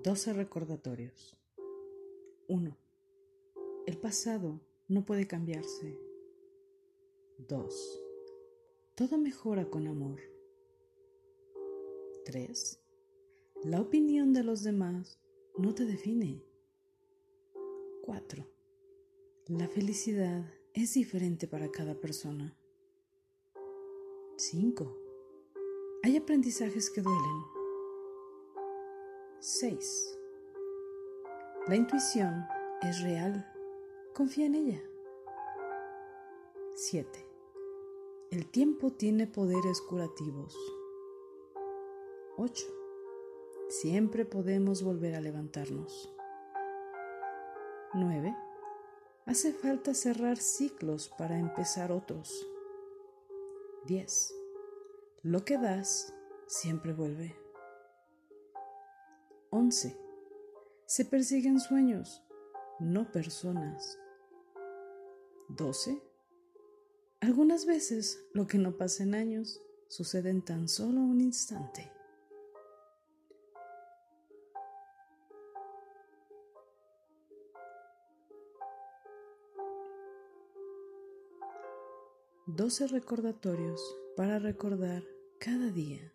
12 recordatorios. 1. El pasado no puede cambiarse. 2. Todo mejora con amor. 3. La opinión de los demás no te define. 4. La felicidad es diferente para cada persona. 5. Hay aprendizajes que duelen. 6. La intuición es real. Confía en ella. 7. El tiempo tiene poderes curativos. 8. Siempre podemos volver a levantarnos. 9. Hace falta cerrar ciclos para empezar otros. 10. Lo que das siempre vuelve. 11. Se persiguen sueños, no personas. 12. Algunas veces lo que no pasa en años sucede en tan solo un instante. Doce recordatorios para recordar cada día.